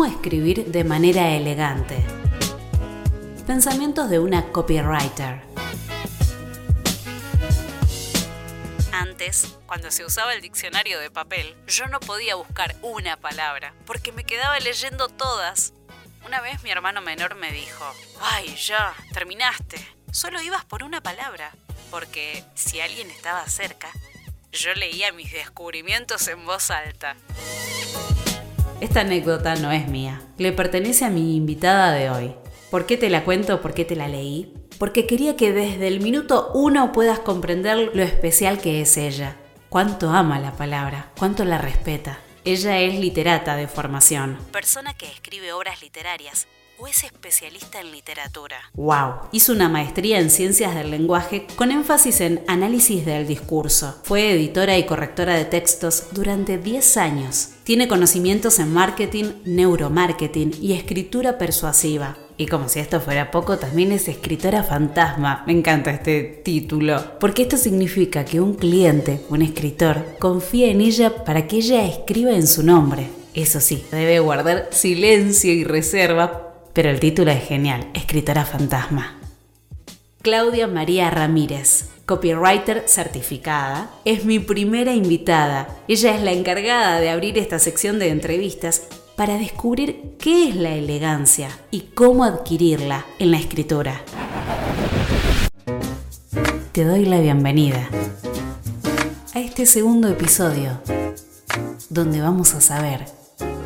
¿Cómo escribir de manera elegante? Pensamientos de una copywriter. Antes, cuando se usaba el diccionario de papel, yo no podía buscar una palabra, porque me quedaba leyendo todas. Una vez mi hermano menor me dijo, ay, ya, terminaste. Solo ibas por una palabra, porque si alguien estaba cerca, yo leía mis descubrimientos en voz alta. Esta anécdota no es mía, le pertenece a mi invitada de hoy. ¿Por qué te la cuento? ¿Por qué te la leí? Porque quería que desde el minuto uno puedas comprender lo especial que es ella. Cuánto ama la palabra, cuánto la respeta. Ella es literata de formación. Persona que escribe obras literarias o es especialista en literatura. ¡Wow! Hizo una maestría en ciencias del lenguaje con énfasis en análisis del discurso. Fue editora y correctora de textos durante 10 años. Tiene conocimientos en marketing, neuromarketing y escritura persuasiva. Y como si esto fuera poco, también es escritora fantasma. Me encanta este título. Porque esto significa que un cliente, un escritor, confía en ella para que ella escriba en su nombre. Eso sí, debe guardar silencio y reserva pero el título es genial, Escritora Fantasma. Claudia María Ramírez, copywriter certificada, es mi primera invitada. Ella es la encargada de abrir esta sección de entrevistas para descubrir qué es la elegancia y cómo adquirirla en la escritura. Te doy la bienvenida a este segundo episodio, donde vamos a saber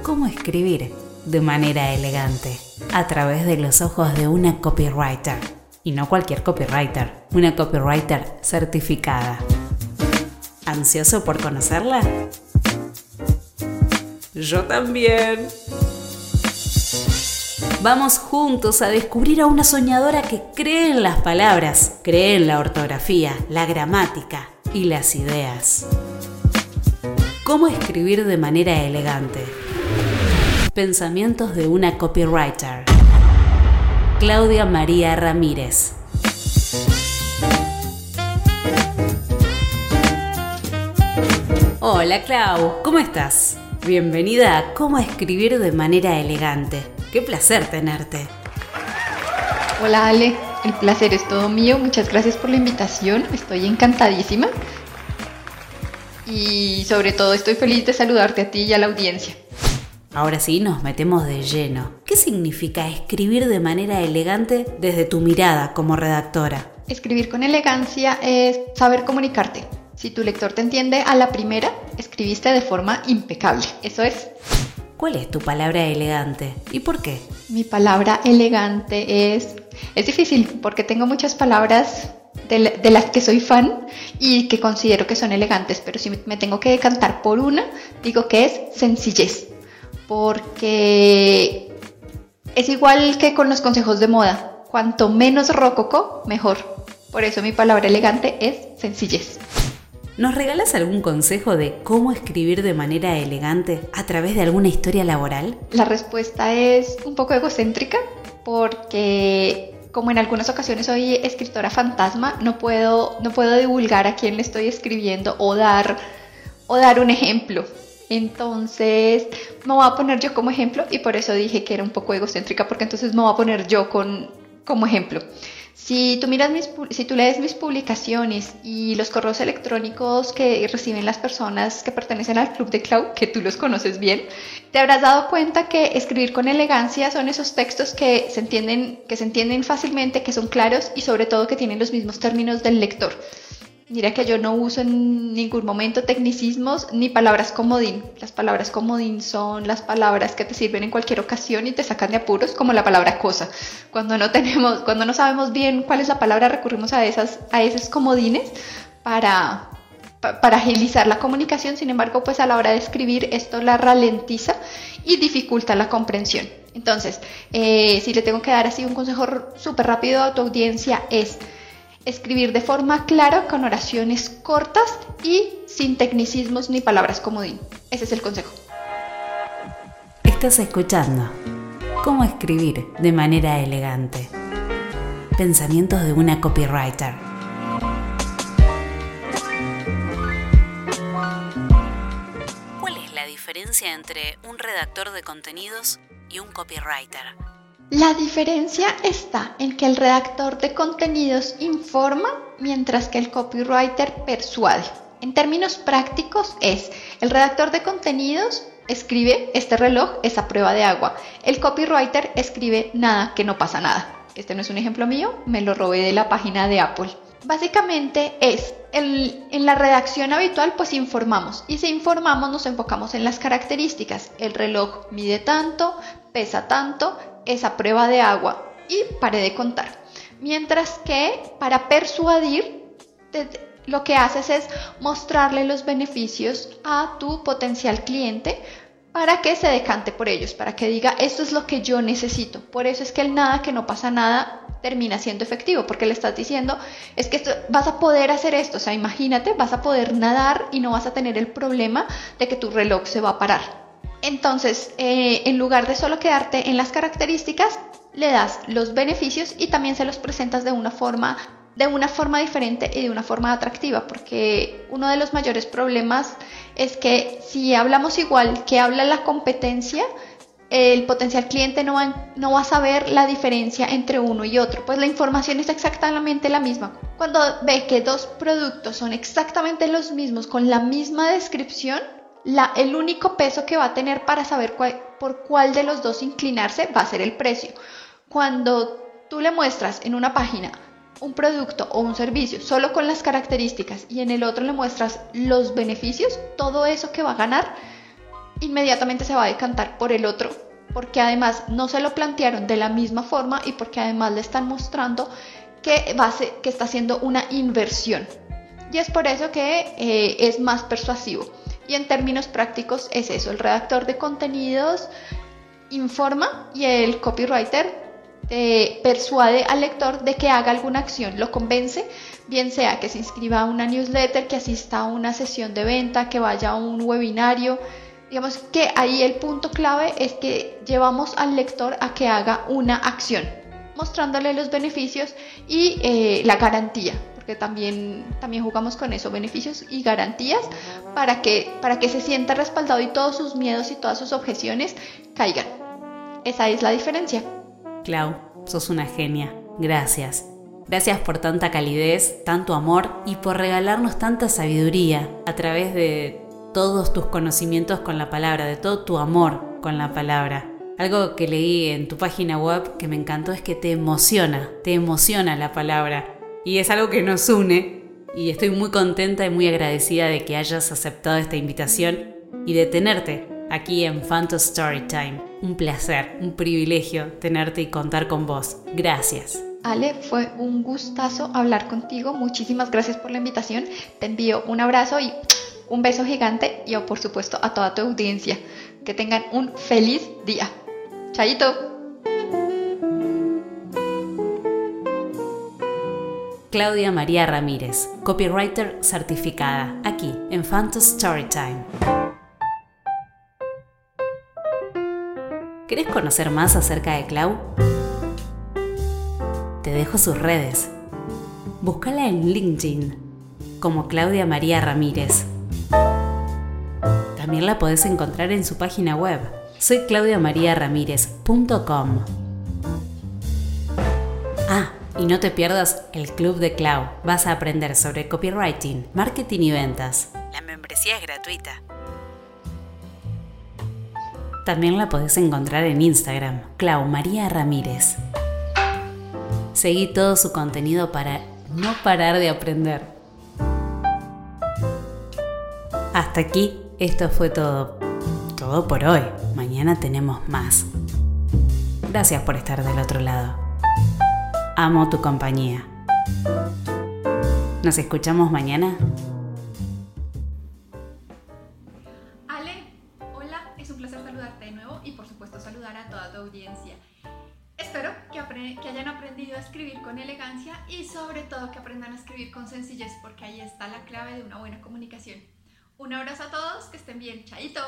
cómo escribir de manera elegante a través de los ojos de una copywriter. Y no cualquier copywriter, una copywriter certificada. ¿Ansioso por conocerla? Yo también. Vamos juntos a descubrir a una soñadora que cree en las palabras, cree en la ortografía, la gramática y las ideas. ¿Cómo escribir de manera elegante? Pensamientos de una copywriter. Claudia María Ramírez. Hola Clau, ¿cómo estás? Bienvenida a Cómo escribir de manera elegante. Qué placer tenerte. Hola Ale, el placer es todo mío. Muchas gracias por la invitación. Estoy encantadísima. Y sobre todo estoy feliz de saludarte a ti y a la audiencia. Ahora sí, nos metemos de lleno. ¿Qué significa escribir de manera elegante desde tu mirada como redactora? Escribir con elegancia es saber comunicarte. Si tu lector te entiende a la primera, escribiste de forma impecable. Eso es. ¿Cuál es tu palabra elegante y por qué? Mi palabra elegante es... Es difícil porque tengo muchas palabras de, de, las que soy fan y que considero que son elegantes, pero si me tengo que decantar por una, digo que es sencillez porque es igual que con los consejos de moda. Cuanto menos rococo, mejor. Por eso mi palabra elegante es sencillez. ¿Nos regalas algún consejo de cómo escribir de manera elegante a través de alguna historia laboral? La respuesta es un poco egocéntrica porque como en algunas ocasiones soy escritora fantasma, no puedo, no puedo divulgar a quién le estoy escribiendo o dar, o dar un ejemplo. Entonces me voy a poner yo como ejemplo y por eso dije que era un poco egocéntrica porque entonces me voy a poner yo con, como ejemplo. Si tú, miras mis, si tú lees mis publicaciones y los correos electrónicos que reciben las personas que pertenecen al Club de Cloud, que tú los conoces bien, te habrás dado cuenta que escribir con elegancia son esos textos que se entienden, que se entienden fácilmente, que son claros y sobre todo que tienen los mismos términos del lector. Mira que yo no uso en ningún momento tecnicismos ni palabras comodín. Las palabras comodín son las palabras que te sirven en cualquier ocasión y te sacan de apuros, como la palabra cosa. Cuando no tenemos, cuando no sabemos bien cuál es la palabra, recurrimos a esas, a esos comodines para, para agilizar la comunicación. Sin embargo, pues a la hora de escribir esto la ralentiza y dificulta la comprensión. Entonces, eh, si le tengo que dar así un consejo súper rápido a tu audiencia es Escribir de forma clara con oraciones cortas y sin tecnicismos ni palabras comodín. Ese es el consejo. Estás escuchando cómo escribir de manera elegante. Pensamientos de una copywriter. ¿Cuál es la diferencia entre un redactor de contenidos y un copywriter. La diferencia está en que el redactor de contenidos informa mientras que el copywriter persuade. En términos prácticos es, el redactor de contenidos escribe este reloj es a prueba de agua. El copywriter escribe nada, que no pasa nada. Este no es un ejemplo mío, me lo robé de la página de Apple. Básicamente es, en la redacción habitual pues informamos y si informamos nos enfocamos en las características. El reloj mide tanto, pesa tanto, esa prueba de agua y pare de contar. Mientras que para persuadir, lo que haces es mostrarle los beneficios a tu potencial cliente para que se decante por ellos, para que diga, esto es lo que yo necesito. Por eso es que el nada, que no pasa nada, termina siendo efectivo, porque le estás diciendo, es que vas a poder hacer esto, o sea, imagínate, vas a poder nadar y no vas a tener el problema de que tu reloj se va a parar. Entonces, eh, en lugar de solo quedarte en las características, le das los beneficios y también se los presentas de una forma de una forma diferente y de una forma atractiva, porque uno de los mayores problemas es que si hablamos igual que habla la competencia, el potencial cliente no va, no va a saber la diferencia entre uno y otro, pues la información es exactamente la misma. Cuando ve que dos productos son exactamente los mismos, con la misma descripción, el único peso que va a tener para saber por cuál de los dos inclinarse va a ser el precio. Cuando tú le muestras en una página un producto o un servicio solo con las características y en el otro le muestras los beneficios, todo eso que va a ganar inmediatamente se va a decantar por el otro, porque además no se lo plantearon de la misma forma y porque además le están mostrando que, va que está haciendo una inversión. Y es por eso que eh, es más persuasivo. Y en términos prácticos es eso, el redactor de contenidos informa y el copywriter eh, persuade al lector de que haga alguna acción, lo convence, bien sea que se inscriba a una newsletter, que asista a una sesión de venta, que vaya a un webinario. Digamos que ahí el punto clave es que llevamos al lector a que haga una acción, mostrándole los beneficios y eh, la garantía porque también, también jugamos con eso, beneficios y garantías para que, para que se sienta respaldado y todos sus miedos y todas sus objeciones caigan. Esa es la diferencia. Clau, sos una genia. Gracias. Gracias por tanta calidez, tanto amor y por regalarnos tanta sabiduría a través de todos tus conocimientos con la palabra, de todo tu amor con la palabra. Algo que leí en tu página web que me encantó es que te emociona, te emociona la palabra y es algo que nos une y estoy muy contenta y muy agradecida de que hayas aceptado esta invitación y de tenerte aquí en Phantom Storytime. Un placer, un privilegio tenerte y contar con vos. Gracias. Ale, fue un gustazo hablar contigo. Muchísimas gracias por la invitación. Te envío un abrazo y un beso gigante y por supuesto a toda tu audiencia. Que tengan un feliz día. Chaito. Claudia María Ramírez, copywriter certificada, aquí en Phantom Storytime. ¿Querés conocer más acerca de Clau? Te dejo sus redes. Búscala en LinkedIn como Claudia María Ramírez. También la podés encontrar en su página web. Soy claudiamariaramírez.com. Ah, y no te pierdas el Club de Clau. Vas a aprender sobre copywriting, marketing y ventas. La membresía es gratuita. También la podés encontrar en Instagram, Clau María Ramírez. Seguí todo su contenido para no parar de aprender. Hasta aquí, esto fue todo. Todo por hoy. Tenemos más. Gracias por estar del otro lado. Amo tu compañía. ¿Nos escuchamos mañana? Ale, hola, es un placer saludarte de nuevo y por supuesto saludar a toda tu audiencia. Espero que, que hayan aprendido a escribir con elegancia y sobre todo que aprendan a escribir con sencillez porque ahí está la clave de una buena comunicación. Un abrazo a todos, que estén bien, chaito.